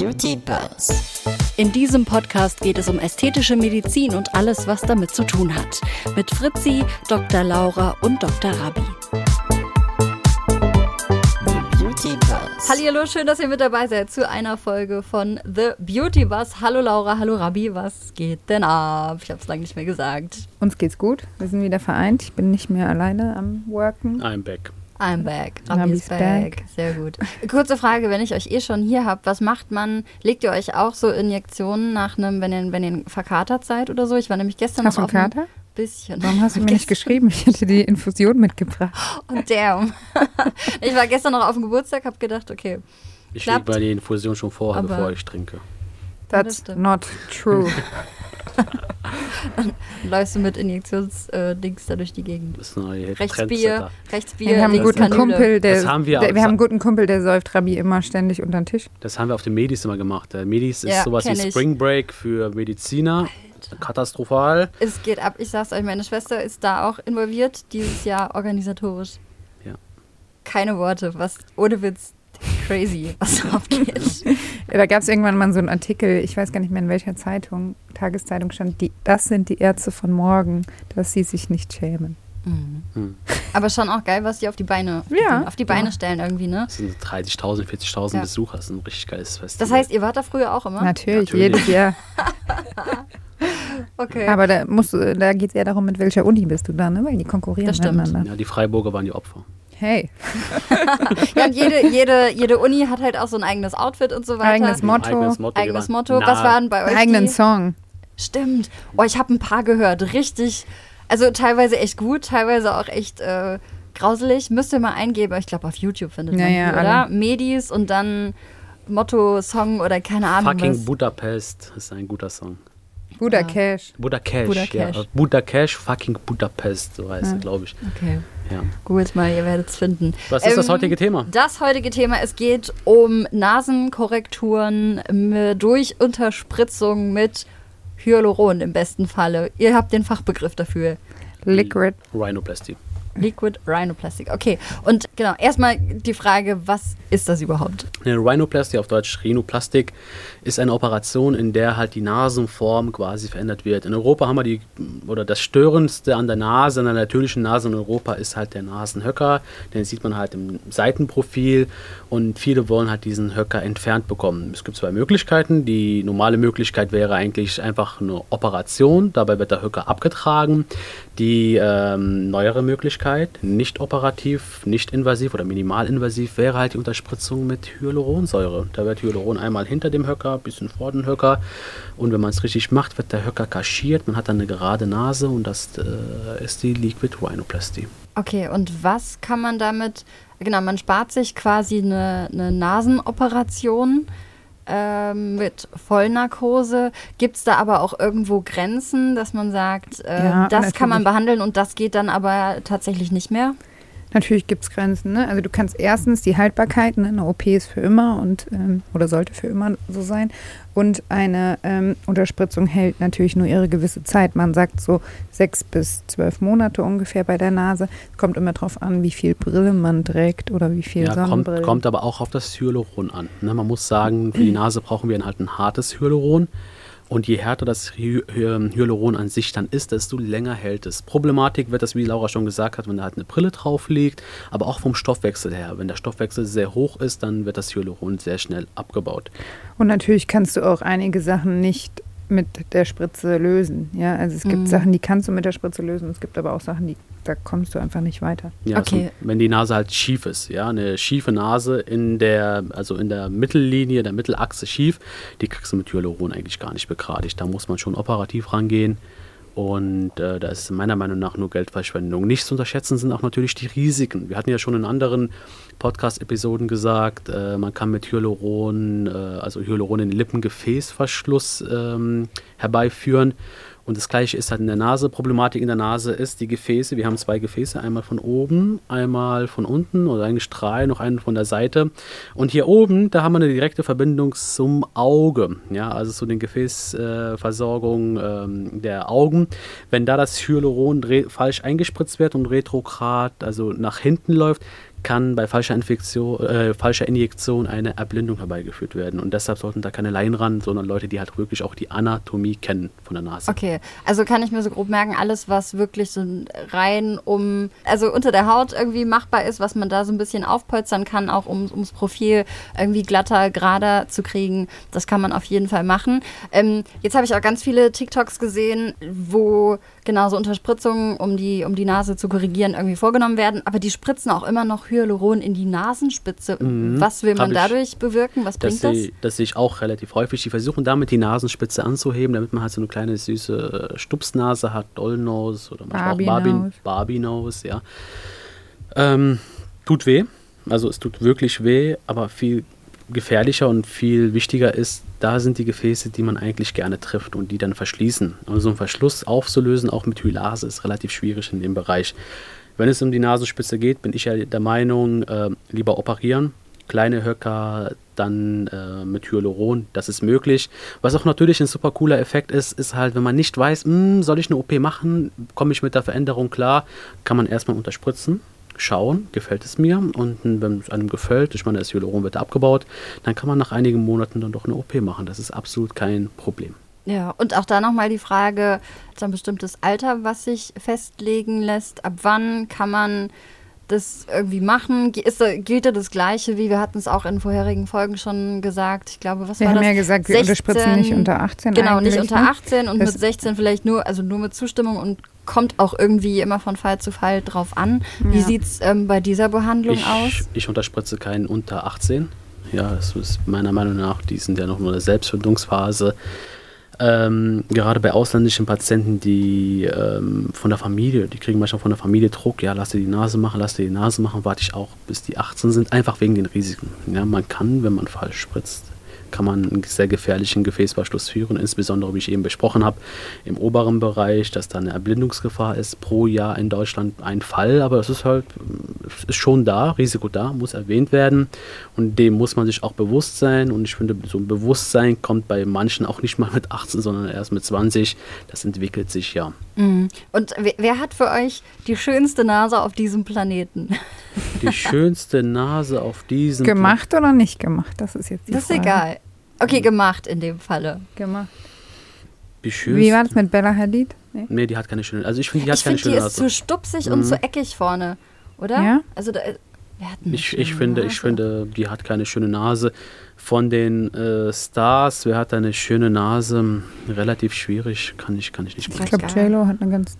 Beauty Buzz. In diesem Podcast geht es um ästhetische Medizin und alles, was damit zu tun hat. Mit Fritzi, Dr. Laura und Dr. Rabi. Hallihallo, schön, dass ihr mit dabei seid zu einer Folge von The Beauty Buzz. Hallo Laura, hallo Rabi, was geht denn ab? Ich habe es lange nicht mehr gesagt. Uns geht's gut. Wir sind wieder vereint. Ich bin nicht mehr alleine am Worken. I'm back. I'm back. Rabi Rabi is is back. back. Sehr gut. Kurze Frage, wenn ich euch eh schon hier habt, was macht man? Legt ihr euch auch so Injektionen nach einem, wenn ihr, wenn ihr verkatert seid oder so? Ich war nämlich gestern Hast noch auf Kater? bisschen. Warum hast du mir nicht geschrieben? Ich hätte die Infusion mitgebracht. Und damn. ich war gestern noch auf dem Geburtstag, habe gedacht, okay, Ich lege mal die Infusion schon vorher, bevor ich trinke. Das That's not true. läufst du mit Injektionsdings da durch die Gegend. Das ist ein neuer Rechts Bier, Trendsetter. rechts Bier, wir haben einen guten. Kumpel, der, Das haben wir der, wir haben einen guten Kumpel, der säuft Rabi immer ständig unter den Tisch. Das haben wir auf den Medis immer gemacht. Der Medis ist Ja, sowas wie ich. Spring Break für Mediziner. Katastrophal. Es geht ab, ich sag's euch, meine Schwester ist da auch involviert, dieses Jahr organisatorisch. Ja. Keine Worte, was ohne Witz crazy, was da abgeht. Ja, da gab es irgendwann mal so einen Artikel, ich weiß gar nicht mehr in welcher Zeitung, Tageszeitung stand, die, das sind die Ärzte von morgen, dass sie sich nicht schämen. Mhm. Hm. Aber schon auch geil, was die auf die Beine, Ja. auf die Beine stellen irgendwie, ne? Das sind 30.000, 40.000 Ja. Besucher. Das ist ein richtig geiles Fest. Das heißt, ihr wart da früher auch immer? Natürlich, Natürlich. jedes Jahr. Okay. Aber da, musst, da geht es eher darum, mit welcher Uni bist du da, ne? weil die konkurrieren Das stimmt. miteinander. ja, die Freiburger waren die Opfer. Hey, ja, und jede, jede, jede Uni hat halt auch so ein eigenes Outfit und so weiter. Eigenes Motto. Eigenes Motto. Eigenes Motto. nah- Was waren bei euch einen eigenen die? Song. Stimmt. Oh, ich habe ein paar gehört. Richtig. Also teilweise echt gut, teilweise auch echt äh, grauselig. Müsst ihr mal eingeben. Ich glaube, auf YouTube findet Ja, man ja, die, oder? alle. Medis und dann Motto, Song oder keine Ahnung Fucking was. Budapest ist ein guter Song. Buddha Ja. Cash. Budakesh, Budakesh. ja. Budakesh, fucking Budapest, so heißt Ja. er, glaube ich. Okay, Ja. gut mal, ihr werdet es finden. Was ist das Ähm, heutige Thema? Das heutige Thema, es geht um Nasenkorrekturen durch Unterspritzung mit Hyaluron im besten Falle. Ihr habt den Fachbegriff dafür. Liquid. Rhinoplasty. Liquid Rhinoplastic. Okay, und genau, erstmal die Frage, was ist das überhaupt? Eine Rhinoplasty, auf Deutsch Rhinoplastik, ist eine Operation, in der halt die Nasenform quasi verändert wird. In Europa haben wir die, oder das Störendste an der Nase, an der natürlichen Nase in Europa ist halt der Nasenhöcker. Den sieht man halt im Seitenprofil und viele wollen halt diesen Höcker entfernt bekommen. Es gibt zwei Möglichkeiten. Die normale Möglichkeit wäre eigentlich einfach eine Operation, dabei wird der Höcker abgetragen. Die ähm, neuere Möglichkeit, nicht operativ, nicht invasiv oder minimalinvasiv, wäre halt die Unterspritzung mit Hyaluronsäure. Da wird Hyaluron einmal hinter dem Höcker, ein bisschen vor dem Höcker. Und wenn man es richtig macht, wird der Höcker kaschiert. Man hat dann eine gerade Nase und das äh, ist die Liquid Rhinoplasty. Okay, und was kann man damit, genau, man spart sich quasi eine, eine Nasenoperation ähm, mit Vollnarkose. Gibt es da aber auch irgendwo Grenzen, dass man sagt, äh, Ja, das kann man natürlich. behandeln und das geht dann aber tatsächlich nicht mehr? Natürlich gibt es Grenzen. Ne? Also du kannst erstens die Haltbarkeit, ne? eine OP ist für immer und ähm, oder sollte für immer so sein. Und eine ähm, Unterspritzung hält natürlich nur ihre gewisse Zeit. Man sagt so sechs bis zwölf Monate ungefähr bei der Nase. Kommt immer drauf an, wie viel Brille man trägt oder wie viel Ja, kommt, Sonnenbrille. kommt aber auch auf das Hyaluron an. Ne? Man muss sagen, für die Nase brauchen wir halt ein hartes Hyaluron. Und je härter das Hy Hy Hyaluron an sich dann ist, desto länger hält es. Problematik wird das, wie Laura schon gesagt hat, wenn da halt eine Brille drauf liegt, aber auch vom Stoffwechsel her. Wenn der Stoffwechsel sehr hoch ist, dann wird das Hyaluron sehr schnell abgebaut. Und natürlich kannst du auch einige Sachen nicht mit der Spritze lösen. Ja, also es gibt Mhm. Sachen, die kannst du mit der Spritze lösen. Es gibt aber auch Sachen, die da kommst du einfach nicht weiter. Ja, Okay. so, wenn die Nase halt schief ist, ja, eine schiefe Nase in der, also in der Mittellinie, der Mittelachse schief, die kriegst du mit Hyaluron eigentlich gar nicht begradigt. Da muss man schon operativ rangehen. Und äh, da ist meiner Meinung nach nur Geldverschwendung. Nicht zu unterschätzen sind auch natürlich die Risiken. Wir hatten ja schon in anderen Podcast-Episoden gesagt, äh, man kann mit Hyaluron, äh, also Hyaluron in Lippengefäßverschluss ähm, herbeiführen. Und das gleiche ist halt in der Nase. Problematik in der Nase ist die Gefäße. Wir haben zwei Gefäße, einmal von oben, einmal von unten oder eigentlich drei, noch einen von der Seite. Und hier oben, da haben wir eine direkte Verbindung zum Auge. Ja, also zu den Gefäßversorgung ähm, der Augen. Wenn da das Hyaluron falsch eingespritzt wird und retrograd, also nach hinten läuft, kann bei falscher, Infektion, äh, falscher Injektion eine Erblindung herbeigeführt werden. Und deshalb sollten da keine Laien ran, sondern Leute, die halt wirklich auch die Anatomie kennen von der Nase. Okay, also kann ich mir so grob merken, alles, was wirklich so rein um, also unter der Haut irgendwie machbar ist, was man da so ein bisschen aufpolstern kann, auch um, ums Profil irgendwie glatter, gerader zu kriegen, das kann man auf jeden Fall machen. Ähm, jetzt habe ich auch ganz viele TikToks gesehen, wo genau so Unterspritzungen, um die, um die Nase zu korrigieren, irgendwie vorgenommen werden, aber die spritzen auch immer noch Hyaluron in die Nasenspitze. Mhm. Was will man ich- dadurch bewirken? Was Das bringt das? sehe, das sehe ich auch relativ häufig. Die versuchen damit die Nasenspitze anzuheben, damit man halt so eine kleine süße äh, Stupsnase hat, Dollnose oder manchmal Barbie auch Barbie, Nose. Barbie Nose, ja. Ähm, tut weh, also es tut wirklich weh, aber viel gefährlicher und viel wichtiger ist, da sind die Gefäße, die man eigentlich gerne trifft und die dann verschließen. Und so einen Verschluss aufzulösen, auch mit Hylase, ist relativ schwierig in dem Bereich. Wenn es um die Nasenspitze geht, bin ich ja der Meinung, äh, lieber operieren. Kleine Höcker, dann äh, mit Hyaluron, das ist möglich. Was auch natürlich ein super cooler Effekt ist, ist halt, wenn man nicht weiß, "Hm, soll ich eine OP machen, komme ich mit der Veränderung klar, kann man erstmal unterspritzen, schauen, gefällt es mir und wenn es einem gefällt, ich meine, das Hyaluron wird abgebaut, dann kann man nach einigen Monaten dann doch eine OP machen. Das ist absolut kein Problem. Ja, und auch da nochmal die Frage, ist ein bestimmtes Alter, was sich festlegen lässt? Ab wann kann man das irgendwie machen? Ist, gilt da das Gleiche, wie wir hatten es auch in vorherigen Folgen schon gesagt? Ich glaube, was Wir war haben das? ja gesagt, wir unterspritzen nicht unter 18 Genau, nicht unter ne? 18 und Das- mit 16 vielleicht nur, also nur mit Zustimmung und kommt auch irgendwie immer von Fall zu Fall drauf an. Wie Ja. sieht es ähm, bei dieser Behandlung Ich, aus? ich unterspritze keinen unter 18. Ja, das ist meiner Meinung nach, die sind ja noch nur in der Selbstfindungsphase. Ähm, gerade bei ausländischen Patienten, die ähm, von der Familie, die kriegen manchmal von der Familie Druck, ja, lass dir die Nase machen, lass dir die Nase machen, warte ich auch, bis die 18 sind, einfach wegen den Risiken. Ja, man kann, wenn man falsch spritzt, kann man einen sehr gefährlichen Gefäßverschluss führen, insbesondere, wie ich eben besprochen habe, im oberen Bereich, dass da eine Erblindungsgefahr ist, pro Jahr in Deutschland. Ein Fall, aber es ist halt, ist schon da, Risiko da, muss erwähnt werden. Und dem muss man sich auch bewusst sein. Und ich finde, so ein Bewusstsein kommt bei manchen auch nicht mal mit 18, sondern erst mit 20, das entwickelt sich ja. Mhm. Und wer, hat für euch die schönste Nase auf diesem Planeten? Die schönste Nase auf diesem Gemacht oder nicht gemacht? Das ist jetzt die Das ist Frage. egal. Okay, gemacht in dem Falle. Gemacht. Die schönste, Wie war das mit Bella Hadid? Nee. Nee, die hat keine schöne, also ich finde, die hat Ich keine finde, die schöne ist zu Nase. stupsig und Mhm. zu eckig vorne, oder? Ja? Also da, eine Ich, schöne ich, finde, ich finde, die hat keine schöne Nase. Von den äh, Stars, wer hat eine schöne Nase? Relativ schwierig, kann ich, kann ich nicht Ich glaube. JLo hat eine ganz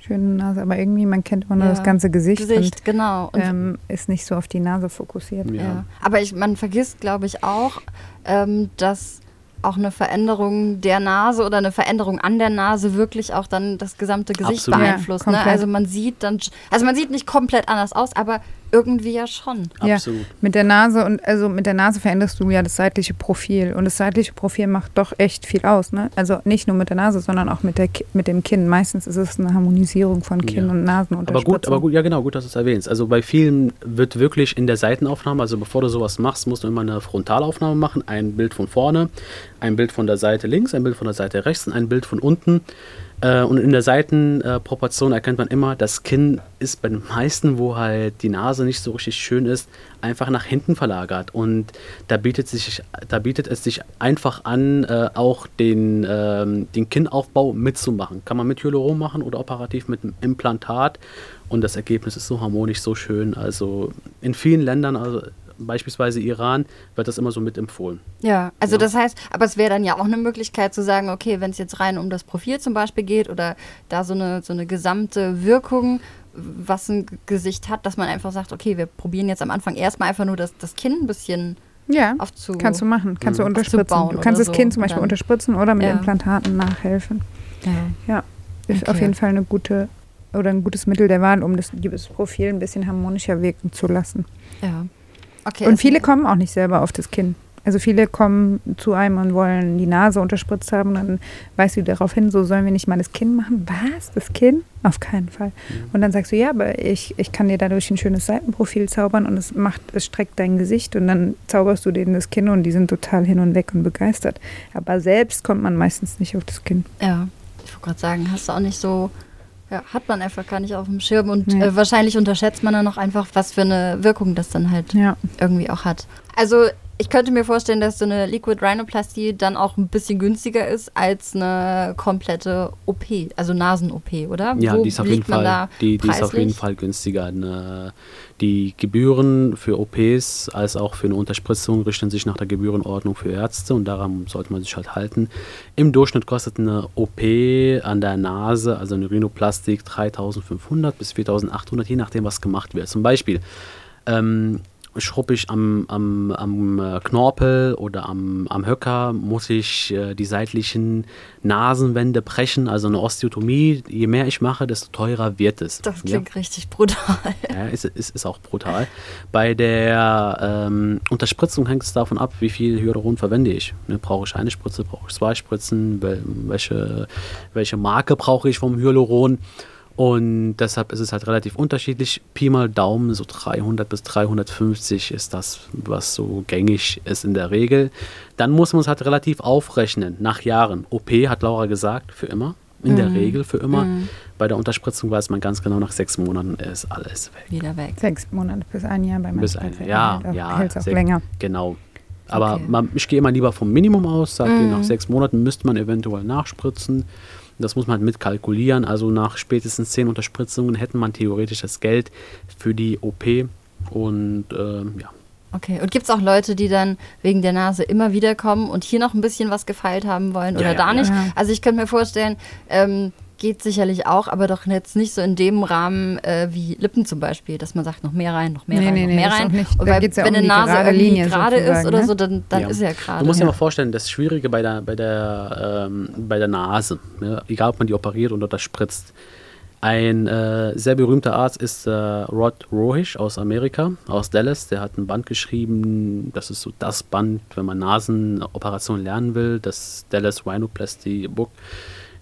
schöne Nase, aber irgendwie, man kennt immer nur Ja. das ganze Gesicht, Gesicht, genau. und Und, ähm, ist nicht so auf die Nase fokussiert. Ja. ja. Aber ich, man vergisst, glaube ich, auch, ähm, dass auch eine Veränderung der Nase oder eine Veränderung an der Nase wirklich auch dann das gesamte Gesicht Absolut. Ja, beeinflusst. ne? Also man sieht dann, also man sieht nicht komplett anders aus, aber irgendwie ja schon. Ja. Absolut. Mit der Nase und also mit der Nase veränderst du ja das seitliche Profil und das seitliche Profil macht doch echt viel aus, ne? Also nicht nur mit der Nase, sondern auch mit der mit dem Kinn. Meistens ist es eine Harmonisierung von Kinn Ja. und Nasen Aber gut, aber gut, ja genau, gut, dass du es erwähnst. Also bei vielen wird wirklich in der Seitenaufnahme, also bevor du sowas machst, musst du immer eine Frontalaufnahme machen. Ein Bild von vorne, ein Bild von der Seite links, ein Bild von der Seite rechts und ein Bild von unten. Äh, und in der Seitenproportion erkennt man immer, das Kinn ist bei den meisten, wo halt die Nase nicht so richtig schön ist, einfach nach hinten verlagert. Und da bietet, sich, da bietet es sich einfach an, äh, auch den, ähm, den Kinnaufbau mitzumachen. Kann man mit Hyaluron machen oder operativ mit einem Implantat. Und das Ergebnis ist so harmonisch, so schön. Also in vielen Ländern, also beispielsweise Iran, wird das immer so mit empfohlen. Ja, also Ja. das heißt, aber es wäre dann ja auch eine Möglichkeit zu sagen, okay, wenn es jetzt rein um das Profil zum Beispiel geht oder da so eine, so eine gesamte Wirkung, was ein Gesicht hat, dass man einfach sagt, okay, wir probieren jetzt am Anfang erstmal einfach nur das, das Kinn ein bisschen Ja, aufzu... kannst du machen, kannst du Mhm. unterspritzen. Du kannst oder das Kinn so zum und Beispiel dann- unterspritzen oder mit Ja. Implantaten nachhelfen. Ja. Ja, ist Okay. auf jeden Fall eine gute oder ein gutes Mittel der Wahl, um das, das Profil ein bisschen harmonischer wirken zu lassen. ja. Okay, Und viele kommen auch nicht selber auf das Kinn. Also viele kommen zu einem und wollen die Nase unterspritzt haben. Dann weist du darauf hin, so sollen wir nicht mal das Kinn machen. Was? Das Kinn? Auf keinen Fall. Und dann sagst du, ja, aber ich, ich kann dir dadurch ein schönes Seitenprofil zaubern und es macht, es streckt dein Gesicht und dann zauberst du denen das Kinn und die sind total hin und weg und begeistert. Aber selbst kommt man meistens nicht auf das Kinn. Ja, ich wollte gerade sagen, hast du auch nicht so Ja, hat man einfach gar nicht auf dem Schirm und Nee. äh, wahrscheinlich unterschätzt man dann auch einfach, was für eine Wirkung das dann halt Ja. irgendwie auch hat. Also ich könnte mir vorstellen, dass so eine Liquid Rhinoplastie dann auch ein bisschen günstiger ist als eine komplette OP, also Nasen-OP, oder? Ja, Wo die ist auf jeden Fall, die, die ist auf jeden? Fall günstiger. Die Gebühren für OPs als auch für eine Unterspritzung richten sich nach der Gebührenordnung für Ärzte und daran sollte man sich halt halten. Im Durchschnitt kostet eine OP an der Nase, also eine Rhinoplastik, 3500 bis 4800, je nachdem, was gemacht wird. Zum Beispiel ähm, schruppe ich am, am, am äh, Knorpel oder am, am Höcker, muss ich äh, die seitlichen Nasenwände brechen, also eine Osteotomie. Je mehr ich mache, desto teurer wird es. Das ja? klingt richtig brutal. Ja, ist, ist, ist auch brutal. Bei der ähm, Unterspritzung hängt es davon ab, wie viel Hyaluron verwende ich. Ne, brauche ich eine Spritze, brauche ich zwei Spritzen, wel, welche, welche Marke brauche ich vom Hyaluron. Und deshalb ist es halt relativ unterschiedlich. Pi mal Daumen, so 300 bis 350 ist das, was so gängig ist in der Regel. Dann muss man es halt relativ aufrechnen, nach Jahren. OP, hat Laura gesagt, für immer. In der Regel für immer. Bei der Unterspritzung weiß man ganz genau, nach sechs Monaten ist alles weg. Wieder weg. Sechs Monate bis ein Jahr bei Bis manchen ein, ja, hält auch- ja. hält's auch länger. Genau. Aber Okay. man, ich gehe immer lieber vom Minimum aus, sage nach sechs Monaten müsste man eventuell nachspritzen. Das muss man halt mitkalkulieren. Also nach spätestens zehn Unterspritzungen hätte man theoretisch das Geld für die OP. Und ähm, ja, Okay, und gibt es auch Leute, die dann wegen der Nase immer wieder kommen und hier noch ein bisschen was gefeilt haben wollen oder ja, da ja. nicht? Ja. Also ich könnte mir vorstellen, ähm, geht sicherlich auch, aber doch jetzt nicht so in dem Rahmen äh, wie Lippen zum Beispiel, dass man sagt, noch mehr rein, noch mehr Nee, rein, nee, noch mehr rein. nicht. Weil, geht's ja wenn um eine Nase gerade irgendwie Linie gerade ist oder ne? so, dann, dann Ja. ist ja gerade. Du musst dir ja. mal vorstellen, das Schwierige bei der, bei der, ähm, bei der Nase, ne? egal ob man die operiert oder das spritzt. Ein äh, sehr berühmter Arzt ist äh, Rod Rohish aus Amerika, aus Dallas. Der hat ein Band geschrieben, das ist so das Band, wenn man Nasenoperation lernen will, das Dallas Rhinoplasty Book.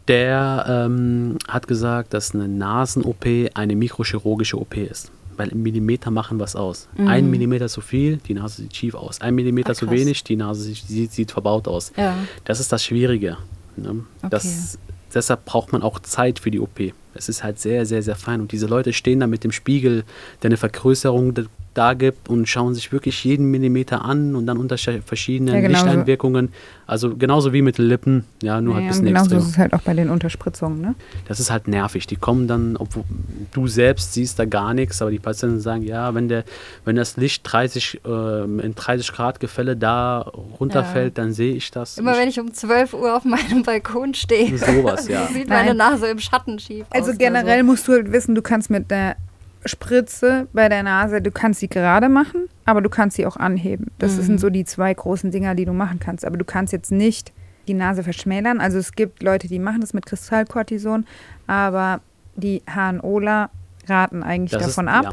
Der ähm, hat gesagt, dass eine Nasen-OP eine mikrochirurgische OP ist. Weil im Millimeter machen was aus. Ein Millimeter zu viel, die Nase sieht schief aus. Ein Millimeter Ah, zu wenig, die Nase sieht, sieht, sieht verbaut aus. Ja. Das ist das Schwierige. Ne? Das, deshalb braucht man auch Zeit für die OP. Es ist halt sehr, sehr, sehr fein. Und diese Leute stehen da mit dem Spiegel, der eine Vergrößerung da- gibt und schauen sich wirklich jeden Millimeter an und dann unter verschiedenen Ja, genauso. Lichteinwirkungen. Also genauso wie mit den Lippen, ja, nur halt ein Ja, und bisschen genauso extrem. ist es halt auch bei den Unterspritzungen. Ne? Das ist halt nervig. Die kommen dann, obwohl du selbst siehst da gar nichts, aber die Patienten sagen, ja, wenn der, wenn das Licht 30, ähm, in 30 Grad Gefälle da runterfällt, dann sehe ich das. Immer wenn ich um 12 Uhr auf meinem Balkon stehe, Sowas, ja. sieht meine. Nase im Schatten schief aus. Also oder generell so. musst du halt wissen, du kannst mit der Spritze bei der Nase, du kannst sie gerade machen, aber du kannst sie auch anheben. Das Mhm. sind so die zwei großen Dinger, die du machen kannst. Aber du kannst jetzt nicht die Nase verschmälern. Also es gibt Leute, die machen das mit Kristallkortison, aber die HNOler raten eigentlich Das davon ist, ab. Ja.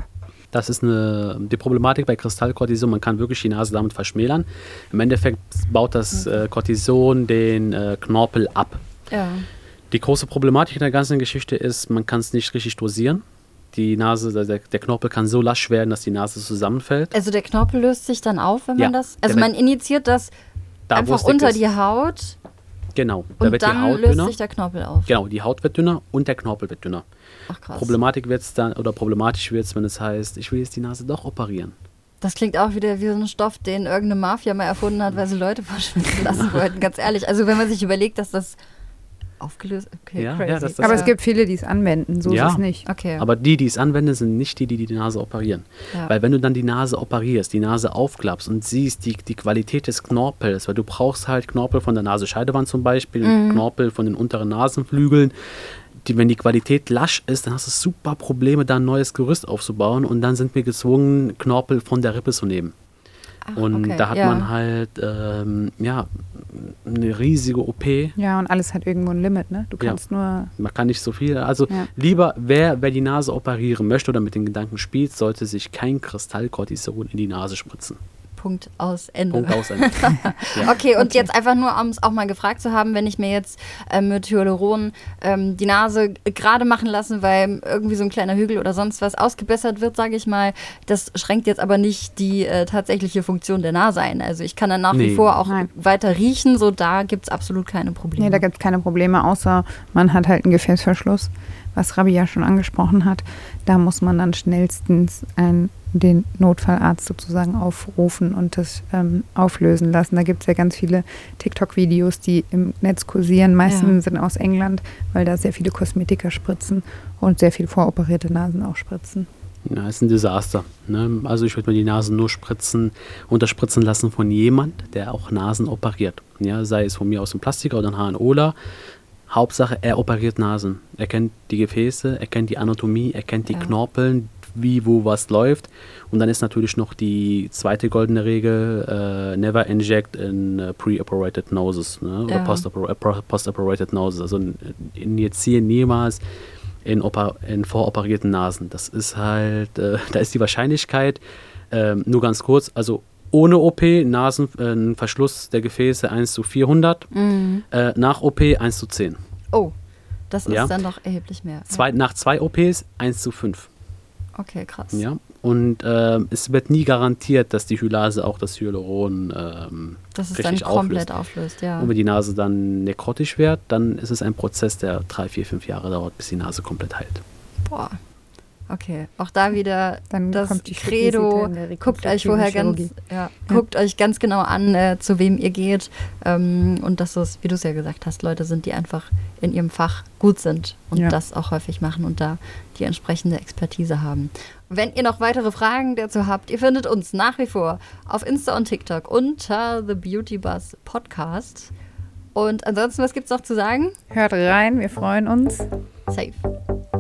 Das ist eine, die Problematik bei Kristallkortison. Man kann wirklich die Nase damit verschmälern. Im Endeffekt baut das äh, Cortison den äh, Knorpel ab. Ja. Die große Problematik in der ganzen Geschichte ist, man kann es nicht richtig dosieren. Die Nase, der, der Knorpel kann so lasch werden, dass die Nase zusammenfällt. Also der Knorpel löst sich dann auf, wenn Ja, man das. Also man initiiert das Da, einfach unter ist. die Haut Genau, da und wird die dann Haut löst dünner. sich der Knorpel auf. Genau, die Haut wird dünner und der Knorpel wird dünner. Ach krass. Problematik wird es dann, oder problematisch wird es, wenn es heißt, ich will jetzt die Nase doch operieren. Das klingt auch wieder wie so ein Stoff, den irgendeine Mafia mal erfunden hat, weil sie Leute verschwinden lassen wollten. Ganz ehrlich. Also wenn man sich überlegt, dass das aufgelöst Okay, Ja, crazy. ja, das- das- Aber Ja. es gibt viele, die es anwenden, so Ja. ist es nicht. Okay. Aber die, die es anwenden, sind nicht die, die die Nase operieren. Ja. Weil wenn du dann die Nase operierst, die Nase aufklappst und siehst die, die Qualität des Knorpels, weil du brauchst halt Knorpel von der Nasenscheidewand zum Beispiel, Mhm. Knorpel von den unteren Nasenflügeln. Die, wenn die Qualität lasch ist, dann hast du super Probleme, da ein neues Gerüst aufzubauen und dann sind wir gezwungen, Knorpel von der Rippe zu nehmen. Ach, und okay, da hat ja. man halt ähm, ja, eine riesige OP. Ja, und alles hat irgendwo ein Limit, ne? Du Ja. kannst nur. Man kann nicht so viel. Also Ja. lieber, wer, wer die Nase operieren möchte oder mit den Gedanken spielt, sollte sich kein Kristallkortison in die Nase spritzen. Punkt aus Ende. Punkt aus. Ende. ja. Okay, und jetzt einfach nur, um es auch mal gefragt zu haben, wenn ich mir jetzt ähm, mit Hyaluron ähm, die Nase gerade machen lasse, weil irgendwie so ein kleiner Hügel oder sonst was ausgebessert wird, sage ich mal, das schränkt jetzt aber nicht die äh, tatsächliche Funktion der Nase ein. Also ich kann dann nach wie Nee. vor auch Nein. weiter riechen, so da gibt es absolut keine Probleme. Nee, da gibt es keine Probleme, außer man hat halt einen Gefäßverschluss. was Rabi ja schon angesprochen hat, da muss man dann schnellstens ein, den Notfallarzt sozusagen aufrufen und das ähm, auflösen lassen. Da gibt es ja ganz viele TikTok-Videos, die im Netz kursieren. Meistens Ja. sind aus England, weil da sehr viele Kosmetiker spritzen und sehr viel voroperierte Nasen auch spritzen. Ja, ist ein Desaster. Ne? Also ich würde mir die Nasen nur spritzen, unterspritzen lassen von jemand, der auch Nasen operiert. Ja, sei es von mir aus ein Plastiker oder ein HNOler. Hauptsache, er operiert Nasen. Er kennt die Gefäße, er kennt die Anatomie, er kennt die Ja. Knorpeln, wie, wo, was läuft. Und dann ist natürlich noch die zweite goldene Regel, äh, never inject in äh, pre-operated noses ne? oder Ja. post-operated noses. Also injizieren niemals in, in voroperierten Nasen. Das ist halt, äh, da ist die Wahrscheinlichkeit, ähm, nur ganz kurz, also ohne OP, Nasenverschluss der Gefäße 1 zu 400, Mhm. äh, nach OP 1 zu 10. Oh, das ist Ja. dann doch erheblich mehr. Zwei, nach zwei OPs 1 zu 5. Okay, krass. Ja? Und ähm, es wird nie garantiert, dass die Hylase auch das Hyaluron ähm, Dass es dann richtig komplett auflöst. auflöst, ja. Und wenn die Nase dann nekrotisch wird, dann ist es ein Prozess, der drei, vier, fünf Jahre dauert, bis die Nase komplett heilt. Boah. Okay, auch da wieder Dann das kommt die Credo. Guckt euch vorher ganz, ja, Ja. guckt euch ganz genau an, äh, zu wem ihr geht ähm, und dass es, wie du es ja gesagt hast, Leute sind, die einfach in ihrem Fach gut sind und Ja. das auch häufig machen und da die entsprechende Expertise haben. Wenn ihr noch weitere Fragen dazu habt, ihr findet uns nach wie vor auf Insta und TikTok unter The Beauty Buzz Podcast. Und ansonsten, was gibt's noch zu sagen? Hört rein, wir freuen uns. Safe.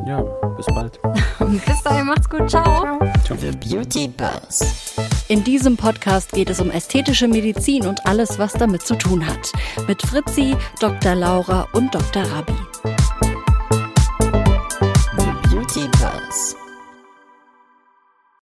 Ja, bis bald. Bis dahin, macht's gut. Ciao. The Beauty Buzz. In diesem Podcast geht es um ästhetische Medizin und alles, was damit zu tun hat. Mit Fritzi, Dr. Laura und Dr. Rabi.